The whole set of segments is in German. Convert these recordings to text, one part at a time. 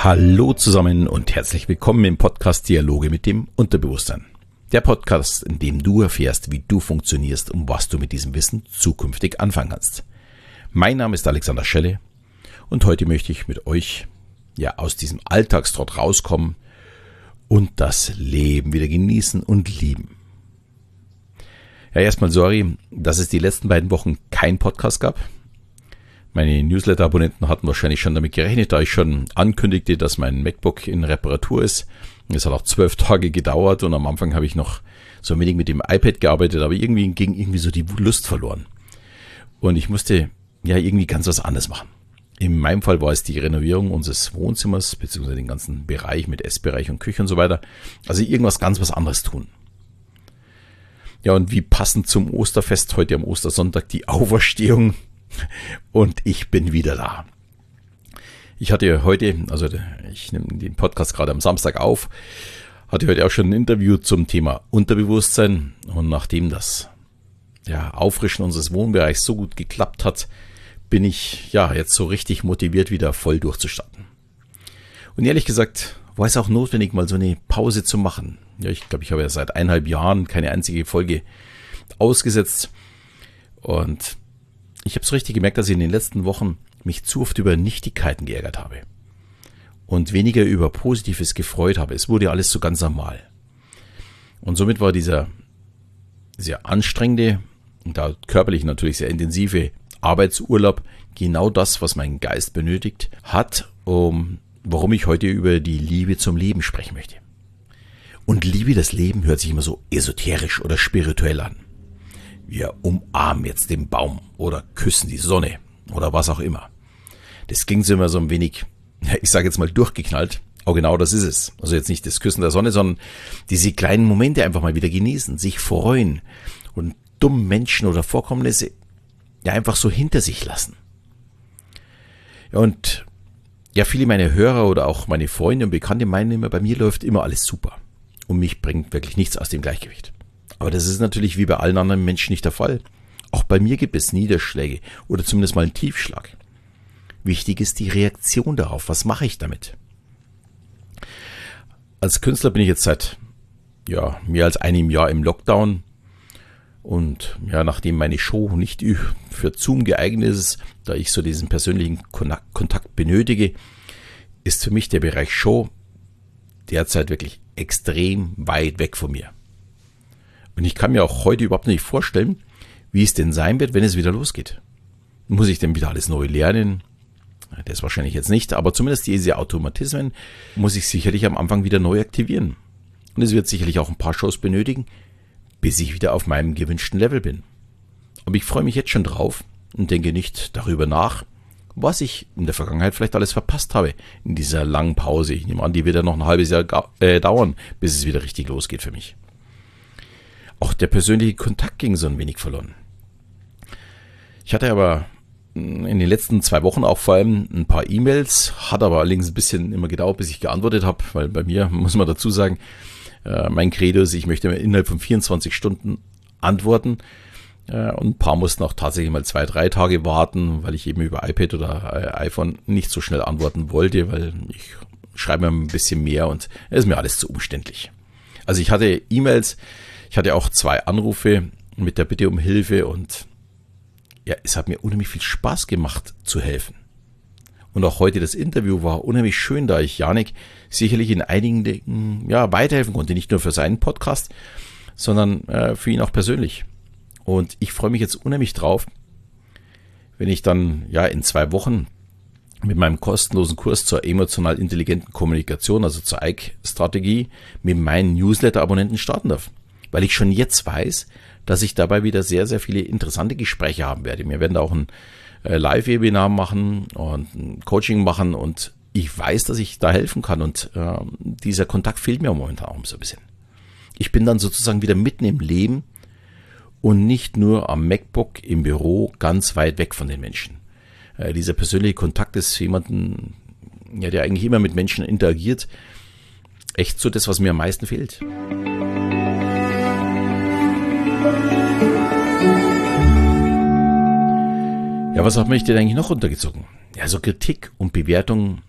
Hallo zusammen und herzlich willkommen im Podcast Dialoge mit dem Unterbewusstsein. Der Podcast, in dem du erfährst, wie du funktionierst und was du mit diesem Wissen zukünftig anfangen kannst. Mein Name ist Alexander Schelle und heute möchte ich mit euch ja aus diesem Alltagstrott rauskommen und das Leben wieder genießen und lieben. Ja, erstmal sorry, dass es die letzten beiden Wochen kein Podcast gab. Meine Newsletter-Abonnenten hatten wahrscheinlich schon damit gerechnet, da ich schon ankündigte, dass mein MacBook in Reparatur ist. Es hat auch zwölf Tage gedauert und am Anfang habe ich noch so ein wenig mit dem iPad gearbeitet, aber irgendwie ging irgendwie so die Lust verloren. Und ich musste ja irgendwie ganz was anderes machen. In meinem Fall war es die Renovierung unseres Wohnzimmers, beziehungsweise den ganzen Bereich mit Essbereich und Küche und so weiter. Also irgendwas ganz was anderes tun. Ja, und wie passend zum Osterfest heute am Ostersonntag die Auferstehung und ich bin wieder da. Ich hatte heute, also ich nehme den Podcast gerade am Samstag auf, hatte heute auch schon ein Interview zum Thema Unterbewusstsein und nachdem das ja, Auffrischen unseres Wohnbereichs so gut geklappt hat, bin ich ja jetzt so richtig motiviert, wieder voll durchzustarten. Und ehrlich gesagt war es auch notwendig, mal so eine Pause zu machen. Ja, ich glaube, ich habe ja seit eineinhalb Jahren keine einzige Folge ausgesetzt. Und ich habe so richtig gemerkt, dass ich in den letzten Wochen mich zu oft über Nichtigkeiten geärgert habe. Und weniger über Positives gefreut habe. Es wurde alles so ganz normal. Und somit war dieser sehr anstrengende und da körperlich natürlich sehr intensive Arbeitsurlaub genau das, was mein Geist benötigt hat, um, warum ich heute über die Liebe zum Leben sprechen möchte. Und Liebe das Leben hört sich immer so esoterisch oder spirituell an. Wir umarmen jetzt den Baum oder küssen die Sonne oder was auch immer. Das ging so immer so ein wenig, ich sage jetzt mal durchgeknallt. Aber genau das ist es. Also jetzt nicht das Küssen der Sonne, sondern diese kleinen Momente einfach mal wieder genießen, sich freuen und dummen Menschen oder Vorkommnisse ja einfach so hinter sich lassen. Und ja, viele meiner Hörer oder auch meine Freunde und Bekannte meinen immer, bei mir läuft immer alles super. Und mich bringt wirklich nichts aus dem Gleichgewicht. Aber das ist natürlich wie bei allen anderen Menschen nicht der Fall. Auch bei mir gibt es Niederschläge oder zumindest mal einen Tiefschlag. Wichtig ist die Reaktion darauf. Was mache ich damit? Als Künstler bin ich jetzt seit ja, mehr als einem Jahr im Lockdown. Und ja, nachdem meine Show nicht für Zoom geeignet ist, da ich so diesen persönlichen Kontakt benötige, ist für mich der Bereich Show derzeit wirklich extrem weit weg von mir. Und ich kann mir auch heute überhaupt nicht vorstellen, wie es denn sein wird, wenn es wieder losgeht. Muss ich denn wieder alles neu lernen? Das wahrscheinlich jetzt nicht, aber zumindest diese Automatismen muss ich sicherlich am Anfang wieder neu aktivieren. Und es wird sicherlich auch ein paar Shows benötigen, bis ich wieder auf meinem gewünschten Level bin. Aber ich freue mich jetzt schon drauf und denke nicht darüber nach, was ich in der Vergangenheit vielleicht alles verpasst habe in dieser langen Pause. Ich nehme an, die wird ja noch ein halbes Jahr äh, dauern, bis es wieder richtig losgeht für mich. Der persönliche Kontakt ging so ein wenig verloren. Ich hatte aber in den letzten zwei Wochen auch vor allem ein paar E-Mails, hat aber allerdings ein bisschen immer gedauert, bis ich geantwortet habe, weil bei mir muss man dazu sagen, äh, mein Credo ist, ich möchte innerhalb von 24 Stunden antworten. Äh, und ein paar mussten auch tatsächlich mal zwei, drei Tage warten, weil ich eben über iPad oder äh, iPhone nicht so schnell antworten wollte, weil ich schreibe mir ein bisschen mehr und es ist mir alles zu umständlich. Also ich hatte E-Mails, ich hatte auch zwei Anrufe mit der Bitte um Hilfe und ja, es hat mir unheimlich viel Spaß gemacht zu helfen. Und auch heute das Interview war unheimlich schön, da ich Janik sicherlich in einigen Dingen ja, weiterhelfen konnte. Nicht nur für seinen Podcast, sondern äh, für ihn auch persönlich. Und ich freue mich jetzt unheimlich drauf, wenn ich dann ja in zwei Wochen mit meinem kostenlosen Kurs zur emotional intelligenten Kommunikation, also zur EIC-Strategie, mit meinen Newsletter-Abonnenten starten darf weil ich schon jetzt weiß, dass ich dabei wieder sehr, sehr viele interessante Gespräche haben werde. Wir werden da auch ein äh, Live-Webinar machen und ein Coaching machen und ich weiß, dass ich da helfen kann und äh, dieser Kontakt fehlt mir momentan auch so ein bisschen. Ich bin dann sozusagen wieder mitten im Leben und nicht nur am MacBook im Büro ganz weit weg von den Menschen. Äh, dieser persönliche Kontakt ist jemanden, ja, der eigentlich immer mit Menschen interagiert, echt so das, was mir am meisten fehlt. Ja, was hat mich denn eigentlich noch runtergezogen? Ja, so Kritik und Bewertung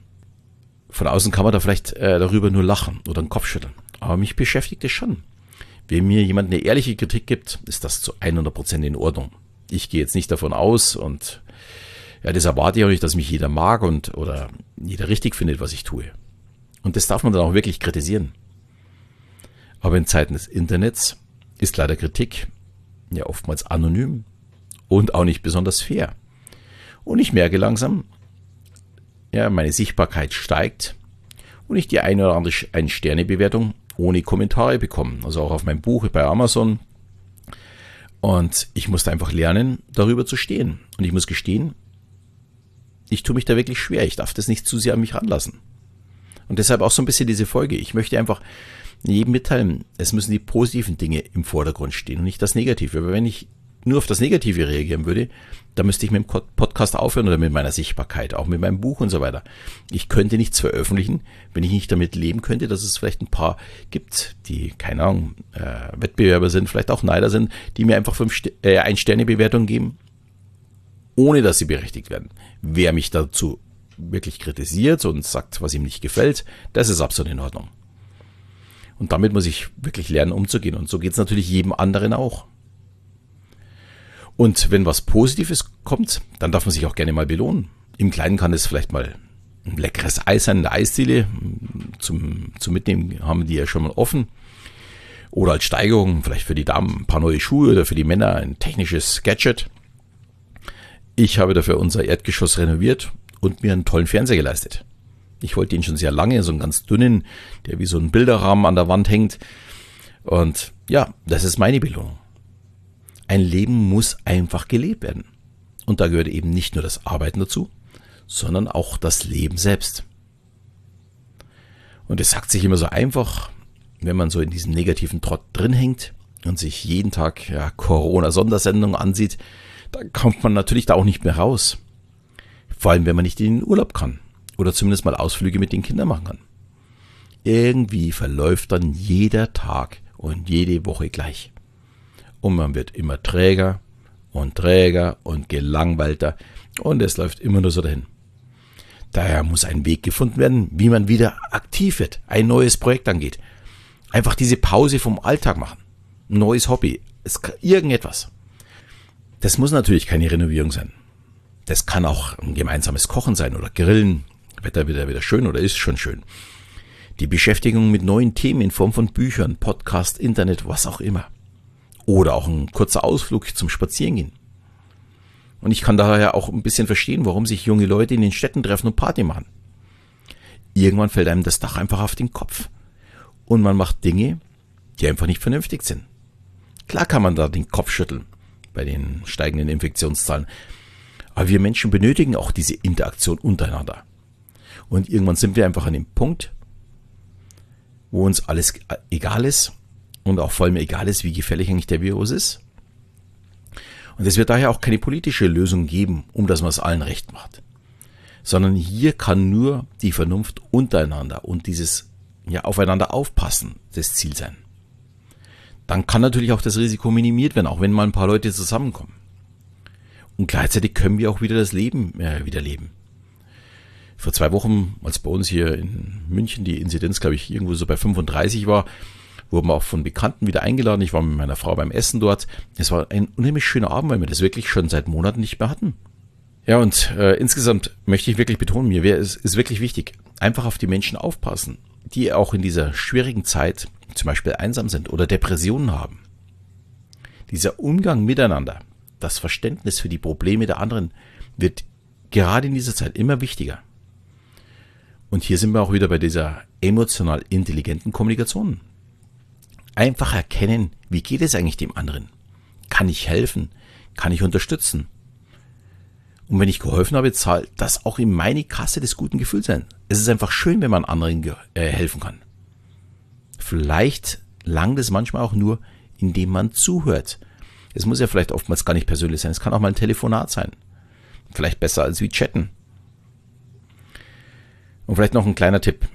von außen kann man da vielleicht äh, darüber nur lachen oder den Kopf schütteln. Aber mich beschäftigt es schon. Wenn mir jemand eine ehrliche Kritik gibt, ist das zu 100 Prozent in Ordnung. Ich gehe jetzt nicht davon aus und ja, das erwarte ich auch nicht, dass mich jeder mag und oder jeder richtig findet, was ich tue. Und das darf man dann auch wirklich kritisieren. Aber in Zeiten des Internets ist leider Kritik ja oftmals anonym und auch nicht besonders fair. Und ich merke langsam, ja, meine Sichtbarkeit steigt und ich die eine oder andere ein Sternebewertung ohne Kommentare bekomme. Also auch auf meinem Buch bei Amazon. Und ich musste einfach lernen, darüber zu stehen. Und ich muss gestehen, ich tue mich da wirklich schwer. Ich darf das nicht zu sehr an mich ranlassen. Und deshalb auch so ein bisschen diese Folge. Ich möchte einfach jedem mitteilen, es müssen die positiven Dinge im Vordergrund stehen und nicht das Negative. Aber wenn ich nur auf das Negative reagieren würde, dann müsste ich mit dem Podcast aufhören oder mit meiner Sichtbarkeit, auch mit meinem Buch und so weiter. Ich könnte nichts veröffentlichen, wenn ich nicht damit leben könnte, dass es vielleicht ein paar gibt, die, keine Ahnung, äh, Wettbewerber sind, vielleicht auch Neider sind, die mir einfach fünf St äh, ein Sterne Bewertung geben, ohne dass sie berechtigt werden. Wer mich dazu wirklich kritisiert und sagt, was ihm nicht gefällt, das ist absolut in Ordnung. Und damit muss ich wirklich lernen, umzugehen. Und so geht es natürlich jedem anderen auch. Und wenn was Positives kommt, dann darf man sich auch gerne mal belohnen. Im Kleinen kann es vielleicht mal ein leckeres Eis sein, eine Eisdiele. Zum, zum Mitnehmen haben die ja schon mal offen. Oder als Steigerung, vielleicht für die Damen ein paar neue Schuhe oder für die Männer ein technisches Gadget. Ich habe dafür unser Erdgeschoss renoviert und mir einen tollen Fernseher geleistet. Ich wollte ihn schon sehr lange, so einen ganz dünnen, der wie so ein Bilderrahmen an der Wand hängt. Und ja, das ist meine Belohnung. Ein Leben muss einfach gelebt werden. Und da gehört eben nicht nur das Arbeiten dazu, sondern auch das Leben selbst. Und es sagt sich immer so einfach, wenn man so in diesem negativen Trott drin hängt und sich jeden Tag ja, Corona-Sondersendungen ansieht, dann kommt man natürlich da auch nicht mehr raus. Vor allem, wenn man nicht in den Urlaub kann oder zumindest mal Ausflüge mit den Kindern machen kann. Irgendwie verläuft dann jeder Tag und jede Woche gleich. Und man wird immer träger und träger und gelangweilter und es läuft immer nur so dahin. Daher muss ein Weg gefunden werden, wie man wieder aktiv wird, ein neues Projekt angeht. Einfach diese Pause vom Alltag machen. Ein neues Hobby. Es irgendetwas. Das muss natürlich keine Renovierung sein. Das kann auch ein gemeinsames Kochen sein oder Grillen Wetter wieder wieder schön oder ist schon schön. Die Beschäftigung mit neuen Themen in Form von Büchern, Podcast, Internet, was auch immer. Oder auch ein kurzer Ausflug zum Spazierengehen. Und ich kann daher auch ein bisschen verstehen, warum sich junge Leute in den Städten treffen und Party machen. Irgendwann fällt einem das Dach einfach auf den Kopf. Und man macht Dinge, die einfach nicht vernünftig sind. Klar kann man da den Kopf schütteln bei den steigenden Infektionszahlen. Aber wir Menschen benötigen auch diese Interaktion untereinander. Und irgendwann sind wir einfach an dem Punkt, wo uns alles egal ist und auch vor allem egal ist, wie gefährlich eigentlich der Virus ist. Und es wird daher auch keine politische Lösung geben, um dass man es allen recht macht. Sondern hier kann nur die Vernunft untereinander und dieses ja, aufeinander aufpassen das Ziel sein. Dann kann natürlich auch das Risiko minimiert werden, auch wenn mal ein paar Leute zusammenkommen. Und gleichzeitig können wir auch wieder das Leben äh, wieder leben vor zwei Wochen, als bei uns hier in München die Inzidenz, glaube ich, irgendwo so bei 35 war, wurden auch von Bekannten wieder eingeladen. Ich war mit meiner Frau beim Essen dort. Es war ein unheimlich schöner Abend, weil wir das wirklich schon seit Monaten nicht mehr hatten. Ja, und äh, insgesamt möchte ich wirklich betonen, mir wäre es ist wirklich wichtig, einfach auf die Menschen aufpassen, die auch in dieser schwierigen Zeit zum Beispiel einsam sind oder Depressionen haben. Dieser Umgang miteinander, das Verständnis für die Probleme der anderen wird gerade in dieser Zeit immer wichtiger. Und hier sind wir auch wieder bei dieser emotional intelligenten Kommunikation. Einfach erkennen, wie geht es eigentlich dem anderen? Kann ich helfen? Kann ich unterstützen? Und wenn ich geholfen habe, zahlt das auch in meine Kasse des guten Gefühls sein. Es ist einfach schön, wenn man anderen äh, helfen kann. Vielleicht langt es manchmal auch nur, indem man zuhört. Es muss ja vielleicht oftmals gar nicht persönlich sein. Es kann auch mal ein Telefonat sein. Vielleicht besser als wie chatten. Und vielleicht noch ein kleiner Tipp.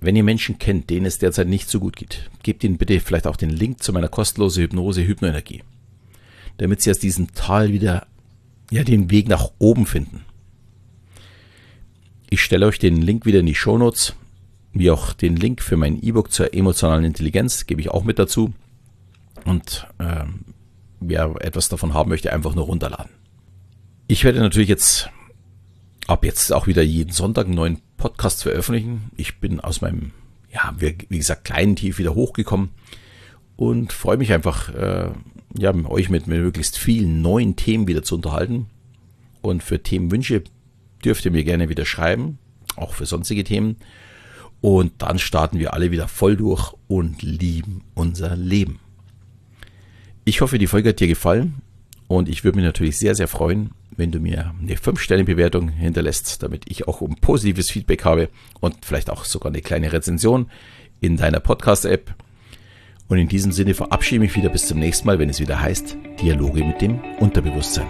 Wenn ihr Menschen kennt, denen es derzeit nicht so gut geht, gebt ihnen bitte vielleicht auch den Link zu meiner kostenlosen Hypnose Hypnoenergie, damit sie aus diesem Tal wieder ja den Weg nach oben finden. Ich stelle euch den Link wieder in die Show Notes, wie auch den Link für mein E-Book zur emotionalen Intelligenz gebe ich auch mit dazu. Und ähm, wer etwas davon haben möchte, einfach nur runterladen. Ich werde natürlich jetzt ab jetzt auch wieder jeden Sonntag einen neuen Podcast veröffentlichen. Ich bin aus meinem, ja, wie gesagt, kleinen Tief wieder hochgekommen und freue mich einfach, äh, ja, euch mit, mit möglichst vielen neuen Themen wieder zu unterhalten. Und für Themenwünsche dürft ihr mir gerne wieder schreiben, auch für sonstige Themen. Und dann starten wir alle wieder voll durch und lieben unser Leben. Ich hoffe, die Folge hat dir gefallen und ich würde mich natürlich sehr, sehr freuen, wenn du mir eine 5-Sterne-Bewertung hinterlässt, damit ich auch um positives Feedback habe und vielleicht auch sogar eine kleine Rezension in deiner Podcast-App. Und in diesem Sinne verabschiede ich mich wieder bis zum nächsten Mal, wenn es wieder heißt Dialoge mit dem Unterbewusstsein.